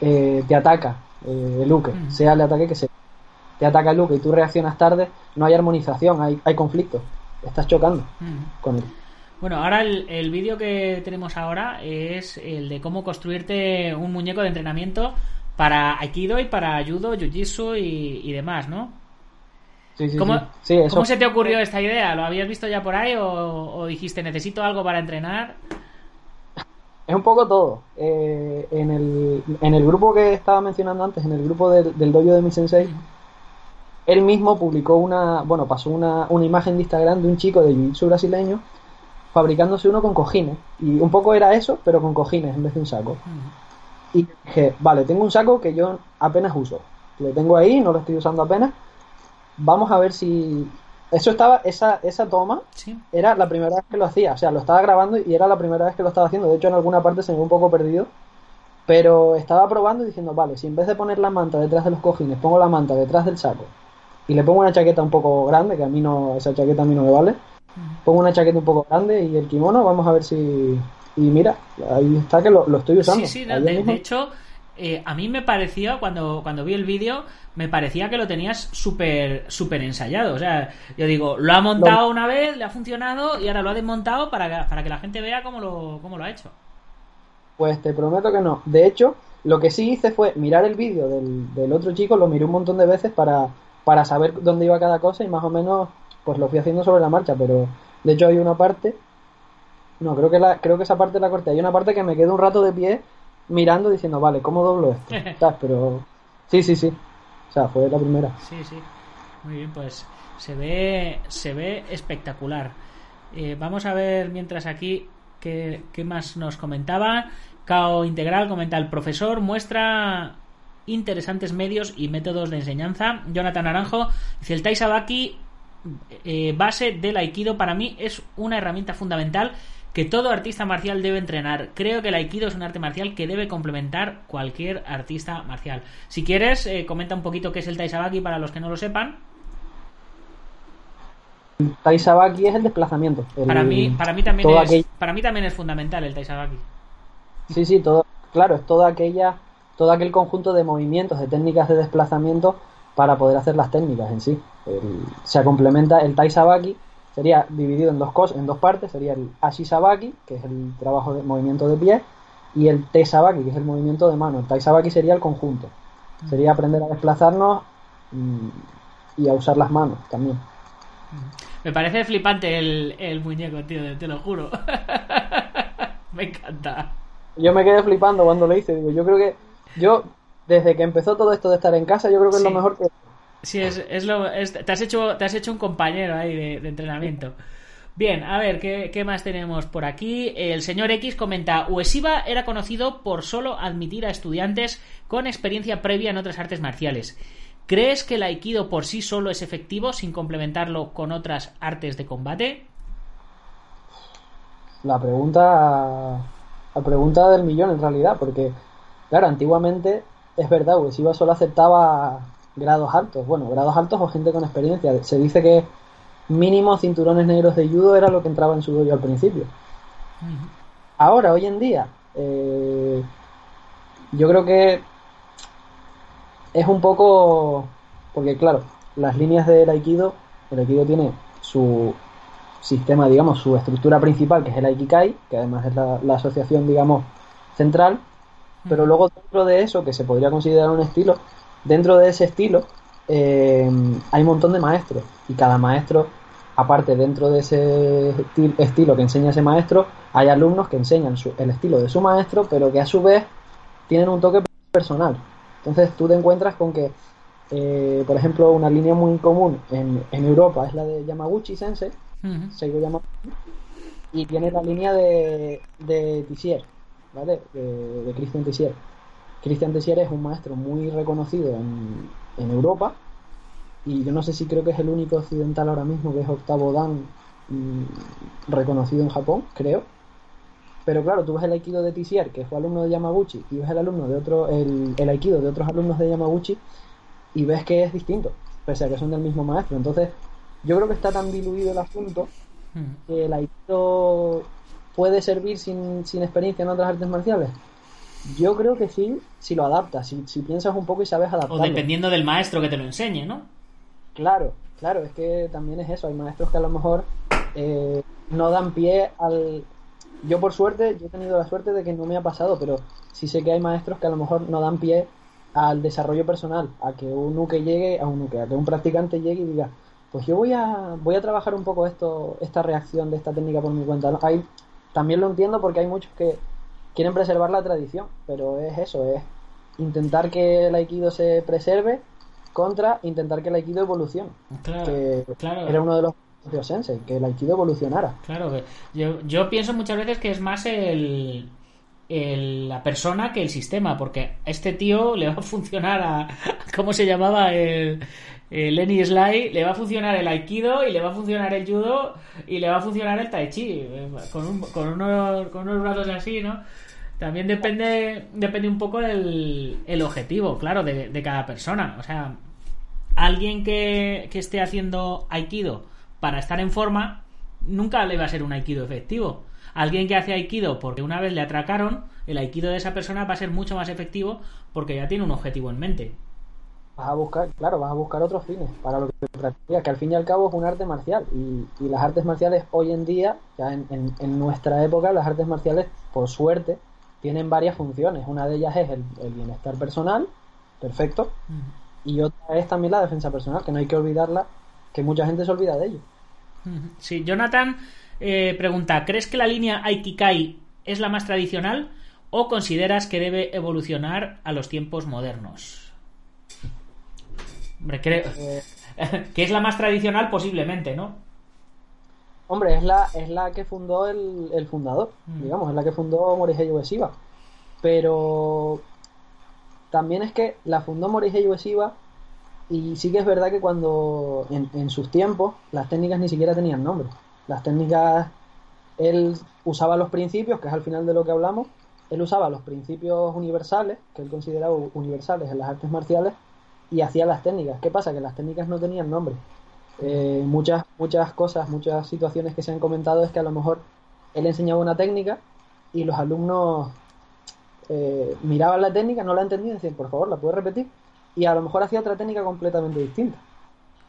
eh, te ataca eh, Luke sea el ataque que sea te ataca Luke y tú reaccionas tarde no hay armonización hay, hay conflicto. Estás chocando con él. Bueno, ahora el, el vídeo que tenemos ahora es el de cómo construirte un muñeco de entrenamiento para Aikido y para Judo, Jiu-Jitsu y, y demás, ¿no? Sí, sí, ¿Cómo, sí. Sí, eso- cómo se te ocurrió esta idea? ¿Lo habías visto ya por ahí o, o dijiste necesito algo para entrenar? Es un poco todo. Eh, en, el, en el grupo que estaba mencionando antes, en el grupo del, del dojo de mi sensei, él mismo publicó una, bueno, pasó una, una imagen de Instagram de un chico de jiu-jitsu brasileño fabricándose uno con cojines. Y un poco era eso, pero con cojines en vez de un saco. Y dije, vale, tengo un saco que yo apenas uso. Lo tengo ahí, no lo estoy usando apenas. Vamos a ver si... Eso estaba, esa, esa toma Sí. era la primera vez que lo hacía, o sea, lo estaba grabando y era la primera vez que lo estaba haciendo. De hecho, en alguna parte se me ve un poco perdido, pero estaba probando y diciendo, vale, si en vez de poner la manta detrás de los cojines, pongo la manta detrás del saco y le pongo una chaqueta un poco grande, que a mí no, esa chaqueta a mí no me vale, pongo una chaqueta un poco grande y el kimono, vamos a ver si... Y mira, ahí está que lo, lo estoy usando. Sí, sí, de hecho, eh, a mí me pareció, cuando, cuando vi el vídeo, me parecía que lo tenías súper súper ensayado. O sea, yo digo, lo ha montado una vez, le ha funcionado y ahora lo ha desmontado para que, para que la gente vea cómo lo, cómo lo ha hecho. Pues te prometo que no. De hecho, lo que sí hice fue mirar el vídeo del, del otro chico, lo miré un montón de veces para, para saber dónde iba cada cosa y más o menos pues lo fui haciendo sobre la marcha, pero de hecho hay una parte, no, creo que la, creo que esa parte la corté, hay una parte que me quedo un rato de pie mirando diciendo, vale, ¿cómo doblo esto? [LAUGHS] Pero sí, sí, sí. O sea, fue la primera. Sí, sí. Muy bien, pues se ve, se ve espectacular. Eh, vamos a ver mientras aquí qué, qué más nos comentaba. Cao Integral comenta el profesor muestra interesantes medios y métodos de enseñanza. Jonathan Naranjo dice el Tai Sabaki eh, base del aikido para mí es una herramienta fundamental que todo artista marcial debe entrenar. Creo que el aikido es un arte marcial que debe complementar cualquier artista marcial. Si quieres, eh, comenta un poquito qué es el taisabaki para los que no lo sepan. El taisabaki es el desplazamiento. el- Para mí, para mí también es, aquel- para mí también es fundamental el taisabaki. Sí, sí, todo, claro, es toda aquella, todo aquel conjunto de movimientos, de técnicas de desplazamiento para poder hacer las técnicas en sí. El- se complementa el taisabaki, sería dividido en dos cosas, en dos partes, sería el ashisabaki, que es el trabajo de movimiento de pie, y el tesabaki, que es el movimiento de mano. El taisabaki sería el conjunto. Sería aprender a desplazarnos mm, y a usar las manos también. Me parece flipante el, el muñeco, tío, te lo juro. [LAUGHS] Me encanta. Yo me quedé flipando cuando lo hice, digo, yo creo que yo desde que empezó todo esto de estar en casa, yo creo que es lo mejor que Sí, es, es lo, te, has hecho, te has hecho un compañero ahí de, de entrenamiento. Bien, a ver, ¿qué, qué más tenemos por aquí? El señor X comenta, Uesiva era conocido por solo admitir a estudiantes con experiencia previa en otras artes marciales. ¿Crees que el aikido por sí solo es efectivo sin complementarlo con otras artes de combate? la pregunta la pregunta del millón en realidad porque claro antiguamente es verdad Uesiva solo aceptaba grados altos. Bueno grados altos o gente con experiencia. Se dice que mínimo cinturones negros de judo era lo que entraba en su dojo al principio. Ahora hoy en día eh, yo creo que es un poco porque claro las líneas del aikido el aikido tiene su sistema, digamos, su estructura principal, que es el Aikikai, que además es la, la asociación, digamos, central, pero luego dentro de eso, que se podría considerar un estilo, dentro de ese estilo eh, hay un montón de maestros, y cada maestro, aparte dentro de ese esti- estilo que enseña ese maestro, hay alumnos que enseñan su- el estilo de su maestro, pero que a su vez tienen un toque personal. Entonces tú te encuentras con que, eh, por ejemplo, una línea muy común en, en Europa es la de Yamaguchi Sensei, Ujú. Seigo Yamaguchi, y tiene la línea de, de Tissier, ¿vale? De, de Christian Tissier. Christian Tissier es un maestro muy reconocido en, en Europa y yo no sé si creo que es el único occidental ahora mismo que es octavo dan mm, reconocido en Japón, creo. Pero claro, tú ves el aikido de Tissier, que fue alumno de Yamaguchi, y ves el alumno de otro, el, el aikido de otros alumnos de Yamaguchi, y ves que es distinto, pese a que son del mismo maestro. Entonces, yo creo que está tan diluido el asunto Ujú. que el aikido puede servir sin, sin experiencia en otras artes marciales. Yo creo que sí, si lo adaptas, si, si piensas un poco y sabes O adaptarlo. dependiendo del maestro que te lo enseñe, ¿no? Claro, claro, es que también es eso. Hay maestros que a lo mejor eh, no dan pie al. Yo, por suerte, yo he tenido la suerte de que no me ha pasado, pero sí sé que hay maestros que a lo mejor no dan pie al desarrollo personal, a que un uke llegue, a un uke, a que un practicante llegue y diga, pues yo voy a, voy a trabajar un poco esto, esta reacción de esta técnica por mi cuenta. Hay, también lo entiendo porque hay muchos que quieren preservar la tradición, pero es eso, es intentar que el aikido se preserve contra intentar que el aikido evolucione. Claro, que claro. era uno de los de sensei, que el aikido evolucionara. Claro, que yo, yo pienso muchas veces que es más el, el- la persona que el sistema, porque a este tío le va a funcionar a. [LAUGHS] ¿Cómo se llamaba? El, el Lenny Sly, le va a funcionar el Aikido y le va a funcionar el Judo y le va a funcionar el Tai Chi, eh, con, un- con, unos, con unos brazos así, ¿no? También depende, depende un poco el, el objetivo, claro, de, de cada persona. O sea, alguien que, que esté haciendo Aikido para estar en forma, nunca le va a ser un Aikido efectivo. Alguien que hace Aikido porque una vez le atracaron, el Aikido de esa persona va a ser mucho más efectivo porque ya tiene un objetivo en mente. Vas a buscar, claro, vas a buscar otros fines para lo que practicas, que al fin y al cabo es un arte marcial. Y, y las artes marciales hoy en día, ya en, en- en nuestra época, las artes marciales, por suerte, tienen varias funciones. Una de ellas es el, el bienestar personal, perfecto, y otra es también la defensa personal, que no hay que olvidarla, que mucha gente se olvida de ello. Sí, Jonathan eh, pregunta, ¿crees que la línea Aikikai es la más tradicional o consideras que debe evolucionar a los tiempos modernos? Hombre, creo Eh, [LAUGHS] que es la más tradicional posiblemente, ¿no? Hombre, es la, es la que fundó el, el fundador, Mm. digamos, es la que fundó Morihei Ueshiba. Pero también es que la fundó Morihei Ueshiba Y sí que es verdad que cuando en, en sus tiempos las técnicas ni siquiera tenían nombre. Las técnicas, él usaba los principios, que es al final de lo que hablamos, él usaba los principios universales, que él consideraba universales en las artes marciales, y hacía las técnicas. ¿Qué pasa? Que las técnicas no tenían nombre. Eh, muchas, muchas cosas, muchas situaciones que se han comentado es que a lo mejor él enseñaba una técnica y los alumnos eh, miraban la técnica, no la entendían y decían, por favor, ¿la puedes repetir? Y a lo mejor hacía otra técnica completamente distinta.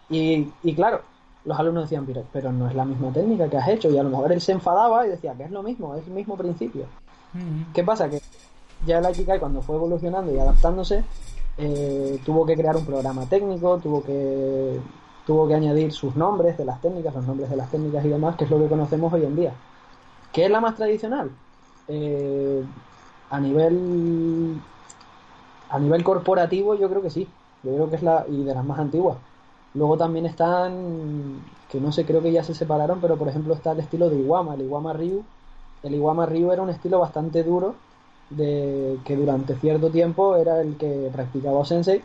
Y, y claro, los alumnos decían, pero, pero no es la misma técnica que has hecho. Y a lo mejor él se enfadaba y decía que es lo mismo, es el mismo principio. ¿Qué pasa? Que ya el Aikikai cuando fue evolucionando y adaptándose, eh, tuvo que crear un programa técnico, tuvo que, tuvo que añadir sus nombres de las técnicas, los nombres de las técnicas y demás, que es lo que conocemos hoy en día. ¿Qué es la más tradicional? Eh, a nivel a nivel corporativo yo creo que sí. Yo creo que es la y de las más antiguas. Luego también están que no sé, creo que ya se separaron, pero por ejemplo está el estilo de Iwama, el Iwama Ryu. El Iwama Ryu era un estilo bastante duro de que durante cierto tiempo era el que practicaba Sensei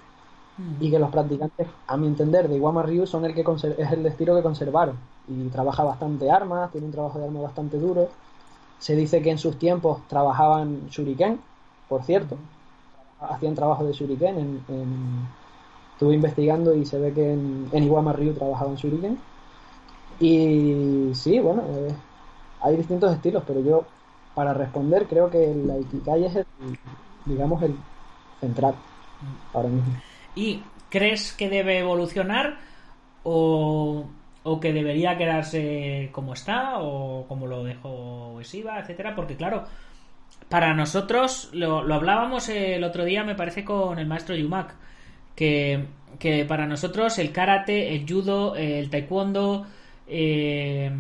y que los practicantes, a mi entender, de Iwama Ryu son el que es el estilo que conservaron y trabaja bastante armas, tiene un trabajo de armas bastante duro. Se dice que en sus tiempos trabajaban shuriken, por cierto, hacían trabajo de shuriken. En, en- estuve investigando y se ve que en, en Iwama Ryu trabajaban shuriken. Y sí, bueno, eh, hay distintos estilos, pero yo para responder creo que el Aikikai es el, digamos, el central ahora mismo. ¿Y crees que debe evolucionar o, o que debería quedarse como está o como lo dejó Esiva, etcétera? Porque claro, para nosotros, lo, hablábamos el otro día, me parece, con el maestro Yumak, que, que para nosotros el karate, el judo, el taekwondo, eh,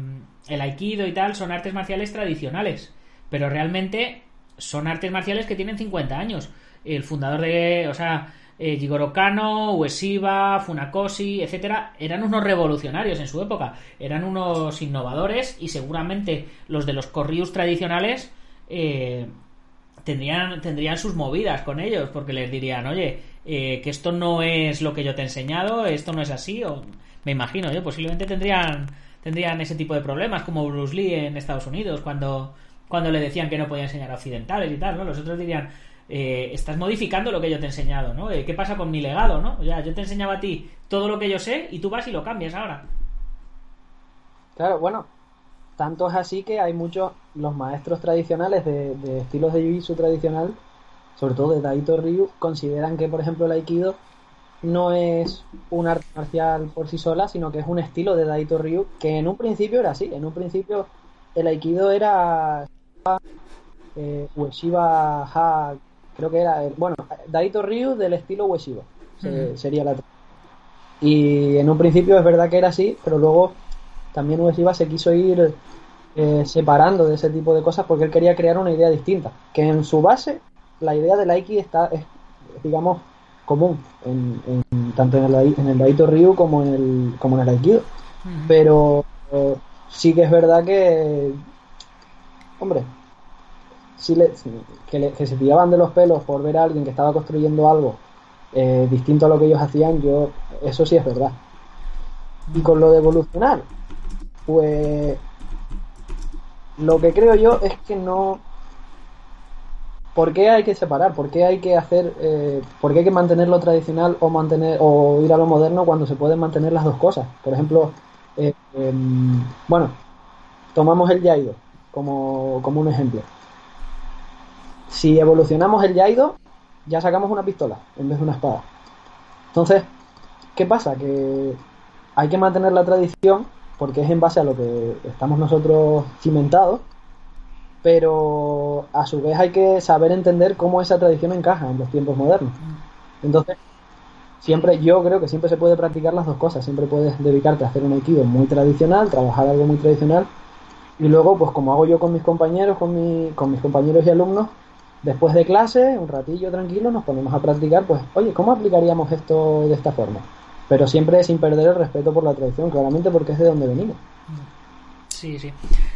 el aikido y tal son artes marciales tradicionales, pero realmente son artes marciales que tienen 50 años. El fundador de, o sea, eh, Jigoro Kano, Funakoshi, etcétera, eran unos revolucionarios en su época, eran unos innovadores y seguramente los de los corrius tradicionales eh, tendrían, tendrían sus movidas con ellos, porque les dirían, oye, eh, que esto no es lo que yo te he enseñado, esto no es así, o me imagino yo, posiblemente tendrían, tendrían ese tipo de problemas, como Bruce Lee en Estados Unidos, cuando, cuando le decían que no podía enseñar a occidentales y tal, ¿no? Los otros dirían, eh, estás modificando lo que yo te he enseñado, ¿no? Eh, ¿Qué pasa con mi legado, no? O yo te enseñaba a ti todo lo que yo sé y tú vas y lo cambias ahora. Claro, bueno, tanto es así que hay muchos, los maestros tradicionales de, de estilos de Jiu-Jitsu tradicional, sobre todo de Daito Ryu, consideran que, por ejemplo, el Aikido no es un arte marcial por sí sola, sino que es un estilo de Daito Ryu, que en un principio era así, en un principio el Aikido era eh, Ueshiba Ha, creo que era, el- bueno, Daito Ryu del estilo Ueshiba, sería la y en un principio es verdad que era así, pero luego también Ueshiba se quiso ir eh, separando de ese tipo de cosas porque él quería crear una idea distinta. Que en su base, la idea del Aiki está, es, digamos, común, en, en- tanto en el, en el Daito Ryu como en el, como en el Aikido. Pero eh, sí que es verdad que, hombre, le- que se tiraban de los pelos por ver a alguien que estaba construyendo algo eh, distinto a lo que ellos hacían, yo, eso sí es verdad. Y con lo de evolucionar, pues lo que creo yo es que no. ¿Por qué hay que separar? ¿Por qué hay que hacer, eh, por qué hay que mantener lo tradicional o mantener o ir a lo moderno cuando se pueden mantener las dos cosas? Por ejemplo, eh, em, bueno, tomamos el Yaido como, como un ejemplo. Si evolucionamos el Yaido, ya sacamos una pistola en vez de una espada. Entonces, ¿qué pasa? Que hay que mantener la tradición porque es en base a lo que estamos nosotros cimentados, pero a su vez hay que saber entender cómo esa tradición encaja en los tiempos modernos. Entonces, siempre, yo creo que siempre se puede practicar las dos cosas, siempre puedes dedicarte a hacer un aikido muy tradicional, trabajar algo muy tradicional, y luego, pues como hago yo con mis compañeros, con, mi, con mis compañeros y alumnos, después de clase, un ratillo tranquilo, nos ponemos a practicar, pues, oye, ¿cómo aplicaríamos esto de esta forma? Pero siempre sin perder el respeto por la tradición, claramente porque es de donde venimos. Sí, sí.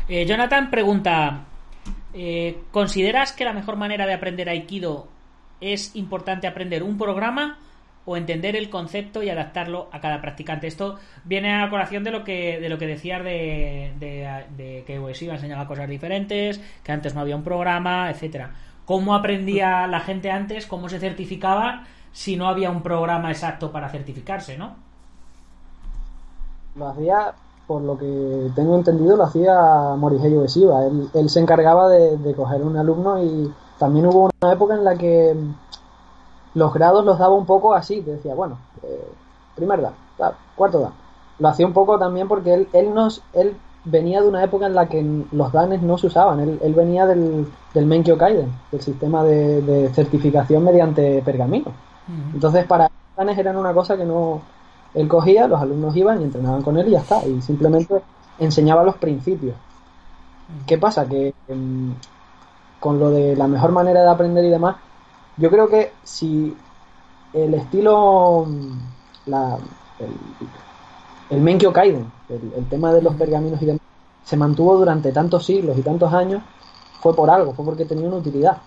Eh, Jonathan pregunta, eh, ¿consideras que la mejor manera de aprender Aikido es importante aprender un programa o entender el concepto y adaptarlo a cada practicante. Esto viene a colación de lo que, de lo que decías de, de, que OSIVA enseñaba cosas diferentes, que antes no había un programa, etcétera. ¿Cómo aprendía la gente antes? ¿Cómo se certificaba si no había un programa exacto para certificarse, no? Lo hacía, por lo que tengo entendido, lo hacía Morihei Ueshiba. Él, él se encargaba de, coger un alumno y también hubo una época en la que los grados los daba un poco así, te decía, bueno, eh, primer dan, da, cuarto dan. Lo hacía un poco también porque él, él, nos, él venía de una época en la que los danes no se usaban, él, él venía del, del Menkyo Kaiden, del sistema de, de certificación mediante pergamino. Entonces para él, los danes eran una cosa que no... Él cogía, los alumnos iban y entrenaban con él y ya está, y simplemente enseñaba los principios. ¿Qué pasa? Que em, con lo de la mejor manera de aprender y demás, yo creo que si el estilo, mm, la, el, el Menkyo Kaiden, el, el tema de los pergaminos y demás, se mantuvo durante tantos siglos y tantos años, fue por algo, fue porque tenía una utilidad.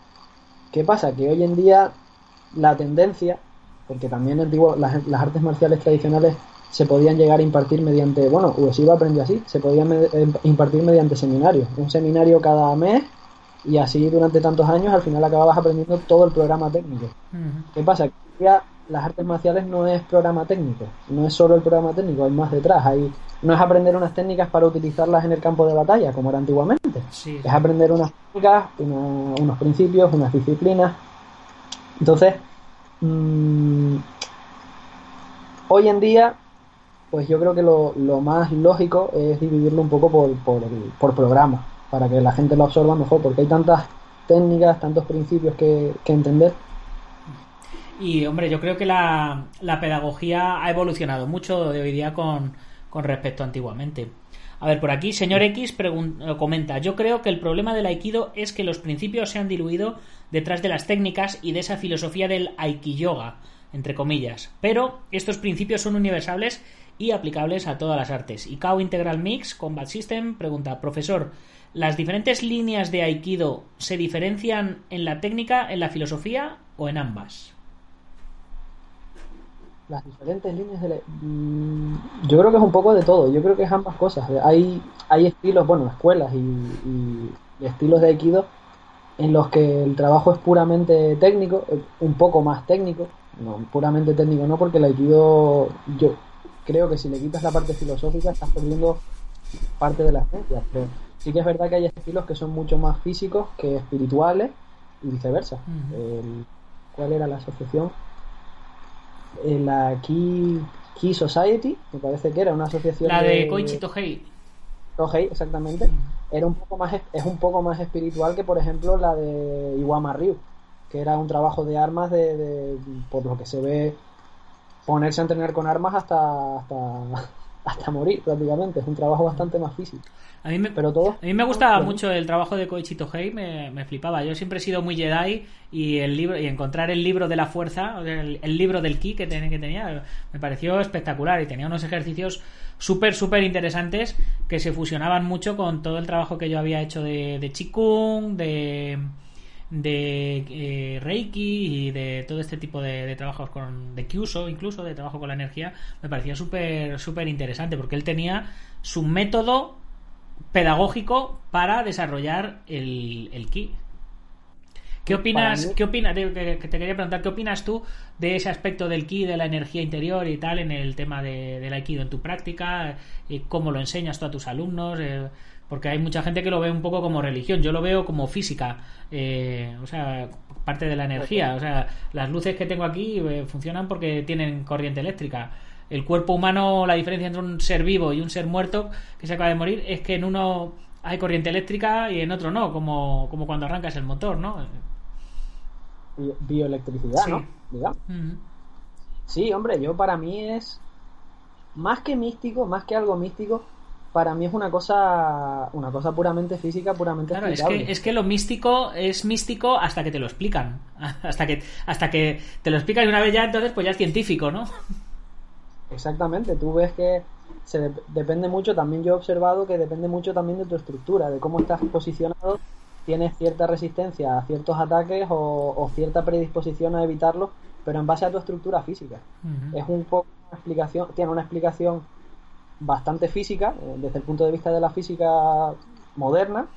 ¿Qué pasa? Que hoy en día la tendencia, porque también antiguo, las, las artes marciales tradicionales se podían llegar a impartir mediante, bueno, Ueshiba aprendió así, se podían me- eh, impartir mediante seminarios, un seminario cada mes y así durante tantos años al final acababas aprendiendo todo el programa técnico. ¿Qué pasa? Las artes marciales no es programa técnico, no es solo el programa técnico, hay más detrás, hay, no es aprender unas técnicas para utilizarlas en el campo de batalla como era antiguamente, Sí, es aprender unas técnicas, una- unos principios, unas disciplinas. Entonces, mm, hoy en día, pues yo creo que lo, lo más lógico es dividirlo un poco por, por, el- por programa, para que la gente lo absorba mejor, porque hay tantas técnicas, tantos principios que, que entender. Y hombre, yo creo que la, pedagogía ha evolucionado mucho de hoy día con, respecto a antiguamente. A ver, por aquí, señor X eh, comenta, yo creo que el problema del aikido es que los principios se han diluido detrás de las técnicas y de esa filosofía del aikiyoga, entre comillas. Pero estos principios son universales y aplicables a todas las artes. Y Kao Integral Mix Combat System pregunta, profesor, ¿las diferentes líneas de aikido se diferencian en la técnica, en la filosofía o en ambas? Las diferentes líneas de la- mm, yo creo que es un poco de todo yo creo que es ambas cosas hay hay estilos bueno escuelas y, y- y estilos de aikido en los que el trabajo es puramente técnico eh, un poco más técnico no puramente técnico no porque el aikido yo creo que si le quitas la parte filosófica estás perdiendo parte de la esencia pero sí que es verdad que hay estilos que son mucho más físicos que espirituales y viceversa. El- ¿cuál era la asociación? Eh, la Key, Key Society, me parece que era una asociación La de Koichi Tohei. Tohei, exactamente. Era un poco más es un poco más espiritual que por ejemplo la de Iwama Ryu, que era un trabajo de armas de, de- por lo que se ve ponerse a entrenar con armas hasta hasta hasta morir prácticamente, es un trabajo bastante más físico, A mí me, pero todo a mí me gustaba Bueno. mucho el trabajo de Koichi Tohei, me, me flipaba. Yo siempre he sido muy Jedi y el libro y encontrar el libro de la fuerza, el, el libro del ki que, ten- que tenía, me pareció espectacular y tenía unos ejercicios súper, súper interesantes que se fusionaban mucho con todo el trabajo que yo había hecho de, de Qigong, de de eh, Reiki y de todo este tipo de, de trabajos con de Kyuso incluso de trabajo con la energía me parecía súper súper interesante porque él tenía su método pedagógico para desarrollar el, el ki. ¿Qué opinas? Para mí- ¿Qué opinas? Te, te quería preguntar, ¿qué opinas tú de ese aspecto del ki, de la energía interior y tal en el tema de, del aikido en tu práctica? Eh, ¿Cómo lo enseñas tú a tus alumnos? Porque hay mucha gente que lo ve un poco como religión, yo lo veo como física, eh, o sea, parte de la energía, o sea, las luces que tengo aquí eh, funcionan porque tienen corriente eléctrica. El cuerpo humano, la diferencia entre un ser vivo y un ser muerto que se acaba de morir es que en uno hay corriente eléctrica y en otro no, como, como cuando arrancas el motor, ¿no? Bio- bioelectricidad, Sí. ¿no? Digamos. Sí, hombre, yo para mí es más que místico, más que algo místico, para mí es una cosa, una cosa puramente física, puramente Claro, es que, es que lo místico es místico hasta que te lo explican. [LAUGHS] Hasta que, hasta que te lo explican y una vez ya, entonces pues ya es científico, ¿no? Exactamente, tú ves que se de- depende mucho, también yo he observado que depende mucho también de tu estructura, de cómo estás posicionado, tienes cierta resistencia a ciertos ataques o, o cierta predisposición a evitarlos pero en base a tu estructura física. Es un poco una explicación, tiene una explicación bastante física, eh, desde el punto de vista de la física moderna,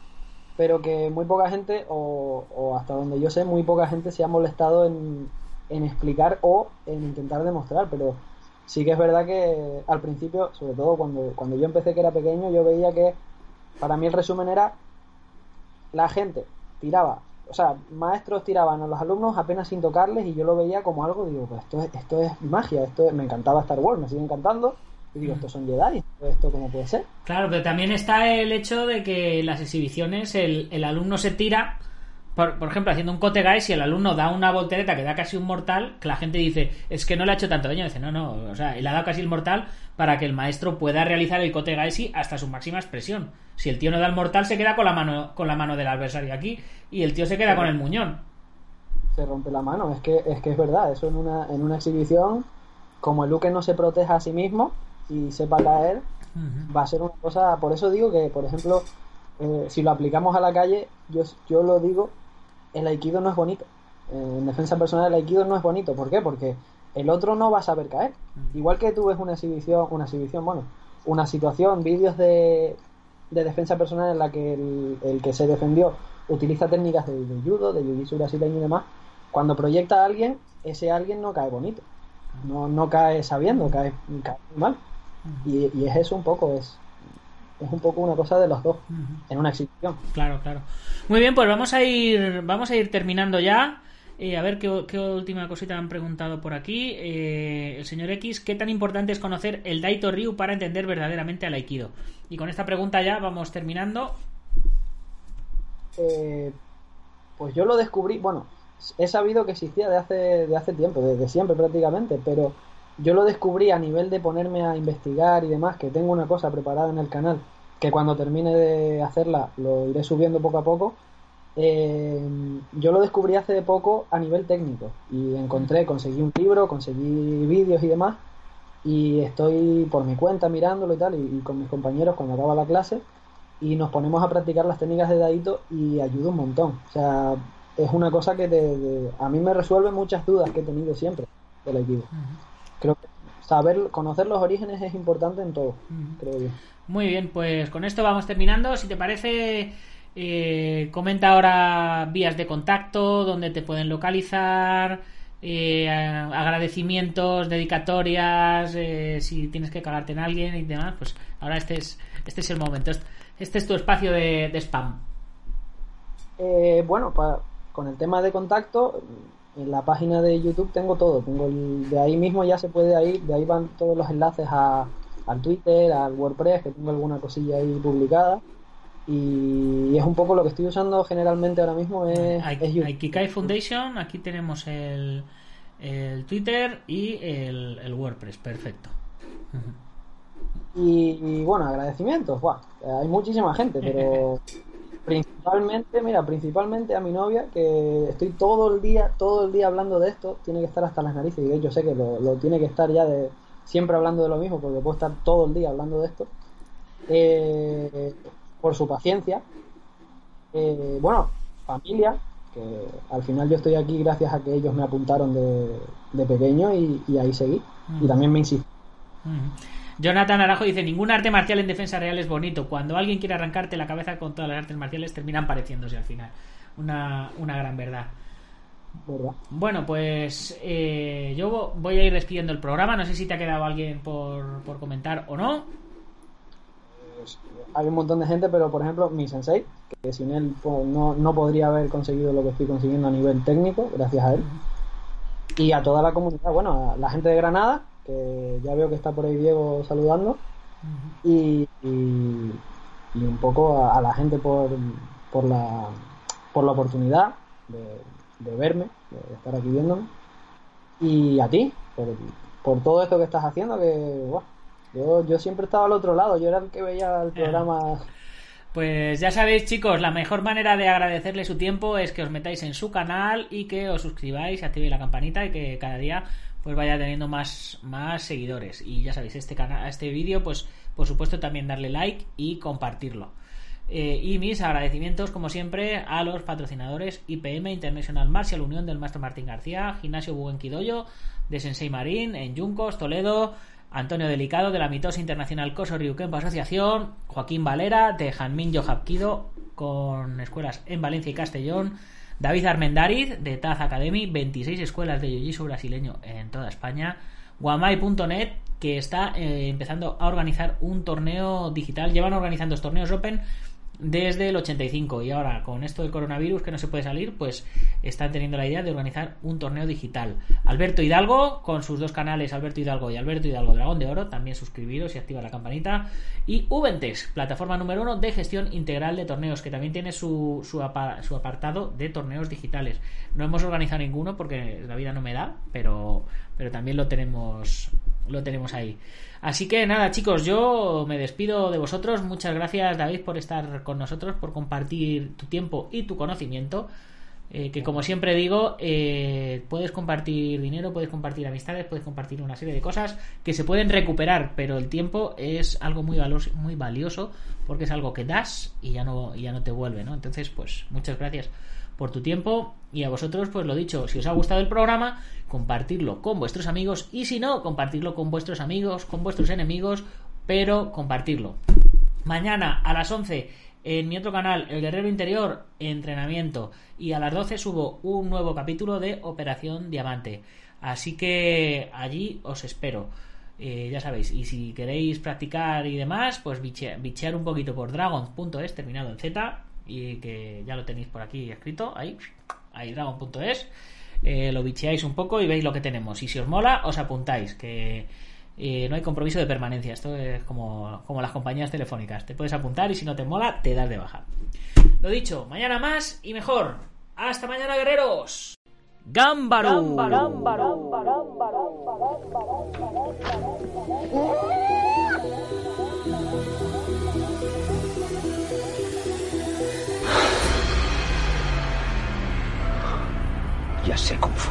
pero que muy poca gente, o, o hasta donde yo sé, muy poca gente se ha molestado en, en explicar o en intentar demostrar, pero sí que es verdad que al principio, sobre todo cuando, cuando yo empecé que era pequeño, yo veía que para mí el resumen era la gente tiraba, o sea, maestros tiraban a los alumnos apenas sin tocarles y yo lo veía como algo, digo, pues esto es, esto es magia, esto es- me encantaba Star Wars, me sigue encantando, y digo, estos son Jedi, esto, cómo puede ser. Claro, pero también está el hecho de que en las exhibiciones el, el alumno se tira, por, por ejemplo, haciendo un cote guy, si el alumno da una voltereta que da casi un mortal, que la gente dice, es que no le ha hecho tanto daño, dice, no, no, o sea, él ha dado casi el mortal para que el maestro pueda realizar el cote gaesi hasta su máxima expresión. Si el tío no da el mortal, se queda con la mano, con la mano del adversario aquí, y el tío se queda con el muñón. se rompe la mano. Es que es, que es verdad, eso en una, en una exhibición, como el Luke no se proteja a sí mismo y sepa caer, va a ser una cosa. Por eso digo que, por ejemplo, eh, si lo aplicamos a la calle, yo, yo lo digo, el aikido no es bonito. Eh, en defensa personal, el aikido no es bonito. ¿Por qué? Porque el otro no va a saber caer. Igual que tú ves una exhibición, una exhibición, bueno, una situación, vídeos de, de defensa personal en la que el, el que se defendió utiliza técnicas de, de judo, de jiu-jitsu brasileño y demás, cuando proyecta a alguien, ese alguien no cae bonito. No, no cae sabiendo, cae, cae Y, y es eso un poco, es, es un poco una cosa de los dos en una exhibición. Claro, claro. Muy bien, pues vamos a ir, vamos a ir terminando ya. Eh, a ver qué, qué última cosita han preguntado por aquí. Eh, el señor X, ¿qué tan importante es conocer el Daito Ryu para entender verdaderamente al Aikido? Y con esta pregunta ya vamos terminando. Eh, pues yo lo descubrí, bueno, he sabido que existía de hace, de hace tiempo, desde siempre prácticamente, pero yo lo descubrí a nivel de ponerme a investigar y demás, que tengo una cosa preparada en el canal, que cuando termine de hacerla lo iré subiendo poco a poco. Eh, yo lo descubrí hace poco a nivel técnico y encontré, conseguí un libro, conseguí vídeos y demás y estoy por mi cuenta mirándolo y tal y, y con mis compañeros cuando acaba la clase y nos ponemos a practicar las técnicas de Daito y ayuda un montón. O sea, es una cosa que te- te- a mí me resuelve muchas dudas que he tenido siempre del Aikido. Creo que saber, conocer los orígenes es importante en todo, creo yo. Muy bien, pues con esto vamos terminando. Si te parece, eh, comenta ahora vías de contacto, donde te pueden localizar, eh, agradecimientos, dedicatorias, eh, si tienes que cagarte en alguien y demás. Pues ahora este es, este es el momento. Este es tu espacio de, de spam. Eh, bueno, pa- con el tema de contacto, en la página de YouTube tengo todo. Tengo el- de ahí mismo ya se puede ir, de ahí van todos los enlaces a, al Twitter, al WordPress, que tengo alguna cosilla ahí publicada. Y es un poco lo que estoy usando generalmente ahora mismo es, YouTube. Aikikai Foundation, aquí tenemos el, el Twitter y el, el WordPress. Perfecto. Y, y, bueno, agradecimientos, buah, hay muchísima gente, pero [LAUGHS] principalmente, mira, principalmente a mi novia, que estoy todo el día, todo el día hablando de esto, tiene que estar hasta las narices, y hecho sé que lo, lo tiene que estar ya de siempre hablando de lo mismo, porque puedo estar todo el día hablando de esto, eh, por su paciencia, eh, bueno, familia, que al final yo estoy aquí gracias a que ellos me apuntaron de, de pequeño y, y ahí seguí, y también me insistí. Jonathan Arajo dice: Ningún arte marcial en defensa real es bonito. Cuando alguien quiere arrancarte la cabeza con todas las artes marciales, terminan pareciéndose al final. Una, una gran verdad. ¿verdad? Bueno, pues eh, yo voy a ir despidiendo el programa. No sé si te ha quedado alguien por, por comentar o no. hay un montón de gente, pero por ejemplo, mi sensei, que sin él pues, no, no podría haber conseguido lo que estoy consiguiendo a nivel técnico, gracias a él. Y a toda la comunidad, bueno, a la gente de Granada, que ya veo que está por ahí Diego saludando, y, y, y un poco a, a la gente por, por, la, por la oportunidad de, de verme, de estar aquí viéndome, y a ti, por, por todo esto que estás haciendo, que buah, yo, yo siempre estaba al otro lado, yo era el que veía el programa. Pues ya sabéis, chicos, la mejor manera de agradecerle su tiempo es que os metáis en su canal y que os suscribáis, activéis la campanita y que cada día pues vaya teniendo más, más seguidores. Y ya sabéis, este canal, este vídeo, pues por supuesto también darle like y compartirlo. Eh, y mis agradecimientos, como siempre, a los patrocinadores IPM International Martial Unión del Maestro Martín García, Gimnasio Buenquidoyo, de Sensei Marín, en Yuncos, Toledo, Antonio Delicado, de la Mitosa Internacional Coso Ryukempo Asociación, Joaquín Valera, de Janmin Yohapkido, con escuelas en Valencia y Castellón, David Armendariz, de Taz Academy, 26 escuelas de jiu brasileño en toda España, Guamai.net, que está eh, empezando a organizar un torneo digital. Llevan organizando torneos Open desde el 85 y ahora con esto del coronavirus que no se puede salir pues están teniendo la idea de organizar un torneo digital. Alberto Hidalgo con sus dos canales Alberto Hidalgo y Alberto Hidalgo Dragón de Oro también suscribiros y activa la campanita. Y Ubentex plataforma número uno de gestión integral de torneos que también tiene su, su, su apartado de torneos digitales. No hemos organizado ninguno porque la vida no me da pero, pero también lo tenemos lo tenemos ahí Así que nada, chicos, yo me despido de vosotros. Muchas gracias, David, por estar con nosotros, por compartir tu tiempo y tu conocimiento. Eh, que como siempre digo, eh, puedes compartir dinero, puedes compartir amistades, puedes compartir una serie de cosas que se pueden recuperar, pero el tiempo es algo muy valioso, muy valioso porque es algo que das y ya no, ya no te vuelve, ¿no? Entonces, pues muchas gracias por tu tiempo y a vosotros pues lo dicho, si os ha gustado el programa, compartirlo con vuestros amigos y si no, compartirlo con vuestros amigos, con vuestros enemigos, pero compartirlo. Mañana a las 11 en mi otro canal, El Guerrero Interior, entrenamiento y a las 12 subo un nuevo capítulo de Operación Diamante. Así que allí os espero. Eh, ya sabéis, y si queréis practicar y demás, pues bichear un poquito por dragon.es terminado en Z y que ya lo tenéis por aquí escrito, ahí, ahí dragon.es. Eh, lo bicheáis un poco y veis lo que tenemos. Y si os mola, os apuntáis, que eh, no hay compromiso de permanencia. Esto es como, como las compañías telefónicas. Te puedes apuntar y si no te mola, te das de baja. Lo dicho, mañana más y mejor. Hasta mañana, guerreros. Gámbaro. Ya sé Kung Fu.